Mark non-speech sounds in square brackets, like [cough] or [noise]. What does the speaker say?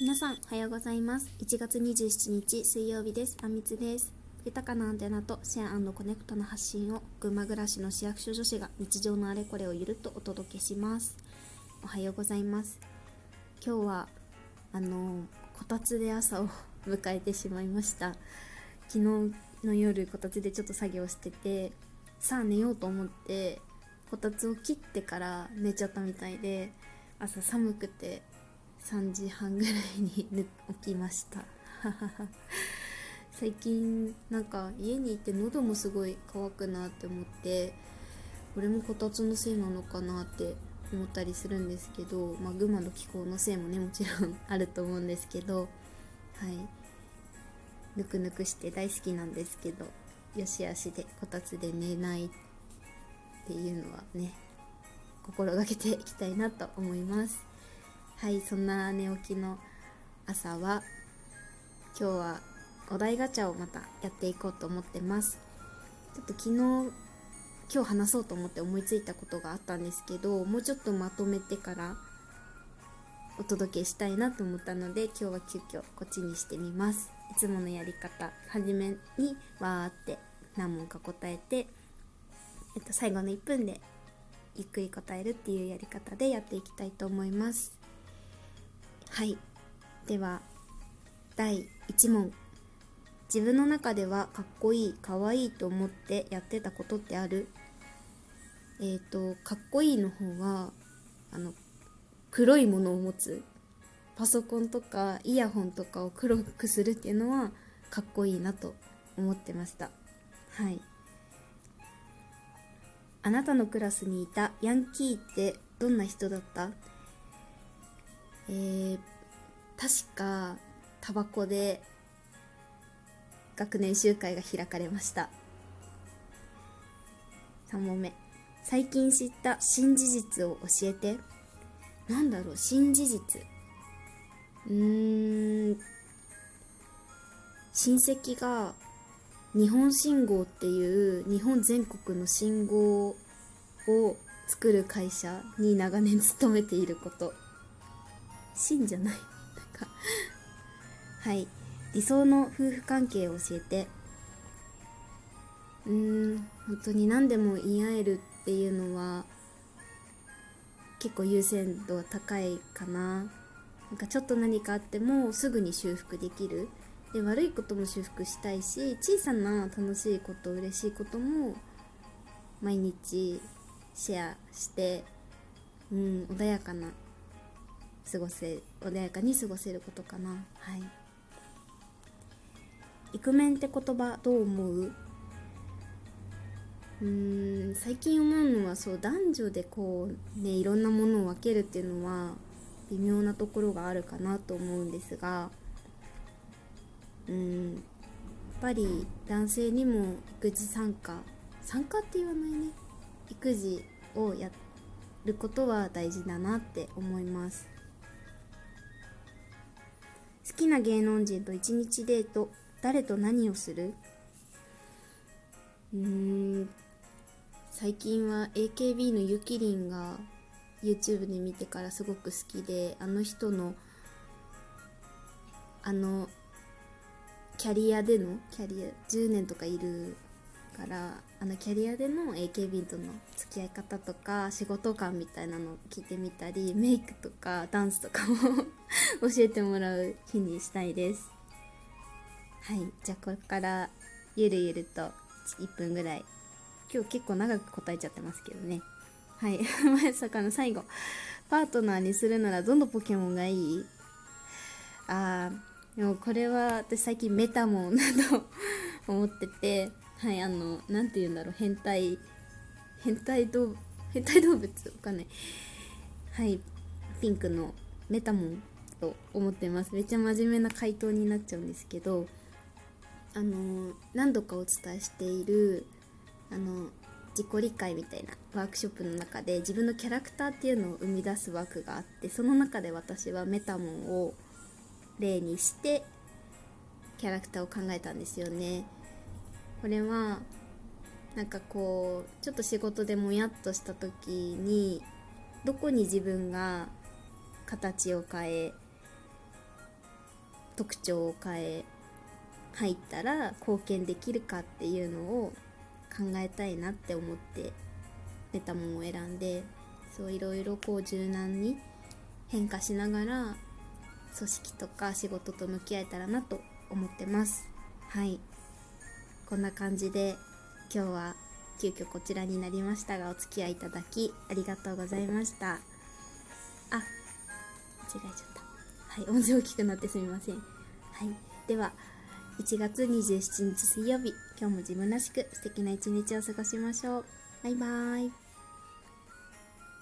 皆さんおはようございます。1月27日水曜日です。あみつです。豊かなアンテナとシェアコネクトの発信を群馬暮らしの市役所女子が日常のあれこれをゆるっとお届けします。おはようございます。今日はあのこたつで朝を迎えてしまいました。昨日の夜こたつでちょっと作業しててさあ寝ようと思ってこたつを切ってから寝ちゃったみたいで朝寒くて3時半ぐらいに起きました。[laughs] 最近なんか家にいて喉もすごい乾くなって思ってこれもこたつのせいなのかなって思ったりするんですけど、まあ、群馬の気候のせいもねもちろんあると思うんですけどはい。ぬくぬくして大好きなんですけどよしあしでこたつで寝ないっていうのはね心がけていきたいなと思います。はいそんな寝起きの朝は今日はお題ガチャをまたやっていこうと思ってます。ちょっと昨日今日話そうと思って思いついたことがあったんですけどもうちょっとまとめてからお届けしたいなと思ったので今日は急遽こっちにしてみます。いつものやり方初めにわーって何問か答えて、えっと、最後の1分でゆっくり答えるっていうやり方でやっていきたいと思います。はい。では第1問。自分の中ではかっこいいかわいいと思ってやってたことってある？えっ、ー、とかっこいいの方はあの黒いものを持つ。パソコンとかイヤホンとかを黒くするっていうのはかっこいいなと思ってました。はい。あなたのクラスにいたヤンキーってどんな人だった？えー、確かタバコで学年集会が開かれました。3問目。最近知った新事実を教えて。なんだろう新事実。うーん。親戚が日本信号っていう日本全国の信号を作る会社に長年勤めていること。真じゃない。なんかはい。理想の夫婦関係を教えて。うーん本当に何でも言い合えるっていうのは結構優先度は高いかな。なんかちょっと何かあってもすぐに修復できる。で悪いことも修復したいし小さな楽しいこと嬉しいことも毎日シェアしてうん穏やかな過ごせ穏やかに過ごせることかな。はい。イクメンって言葉どう思う？うん最近思うのはそう男女でこうねいろんなものを分けるっていうのは微妙なところがあるかなと思うんですが。うんやっぱり男性にも育児参加。参加って言わないね。育児をやることは大事だなって思います。きな芸能人と一日デート誰と何をする？うーん。最近は AKB のゆきりんが YouTube で見てからすごく好きであの人のあのキャリアでのキャリア10年とかいるからあのキャリアでの AKB との付き合い方とか仕事感みたいなのを聞いてみたりメイクとかダンスとかも [laughs] 教えてもらう日にしたいです。はい。じゃあこれからゆるゆると1分ぐらい。今日結構長く答えちゃってますけどね。はい。[laughs] まさかの最後。パートナーにするならどのポケモンがいい？あーでもこれは私最近メタモンだと [laughs] 思っててはいあの何て言うんだろう変態変態動変態動物わかんない。はいピンクのメタモンと思ってます。めっちゃ真面目な回答になっちゃうんですけどあの何度かお伝えしているあの自己理解みたいなワークショップの中で自分のキャラクターっていうのを生み出すワークがあってその中で私はメタモンを例にしてキャラクターを考えたんですよね。これはなんかこうちょっと仕事でもやっとした時にどこに自分が形を変え特徴を変え入ったら貢献できるかっていうのを考えたいなって思ってメタモンを選んでそういろいろこう柔軟に変化しながら組織とか仕事と向き合えたらなと思ってます。はい。こんな感じで今日は急遽こちらになりましたがお付き合いいただきありがとうございました。あ間違えちゃった。はい音声大きくなってすみません。はいでは1月27日水曜日今日も自分らしく素敵な一日を過ごしましょう。バイバーイ。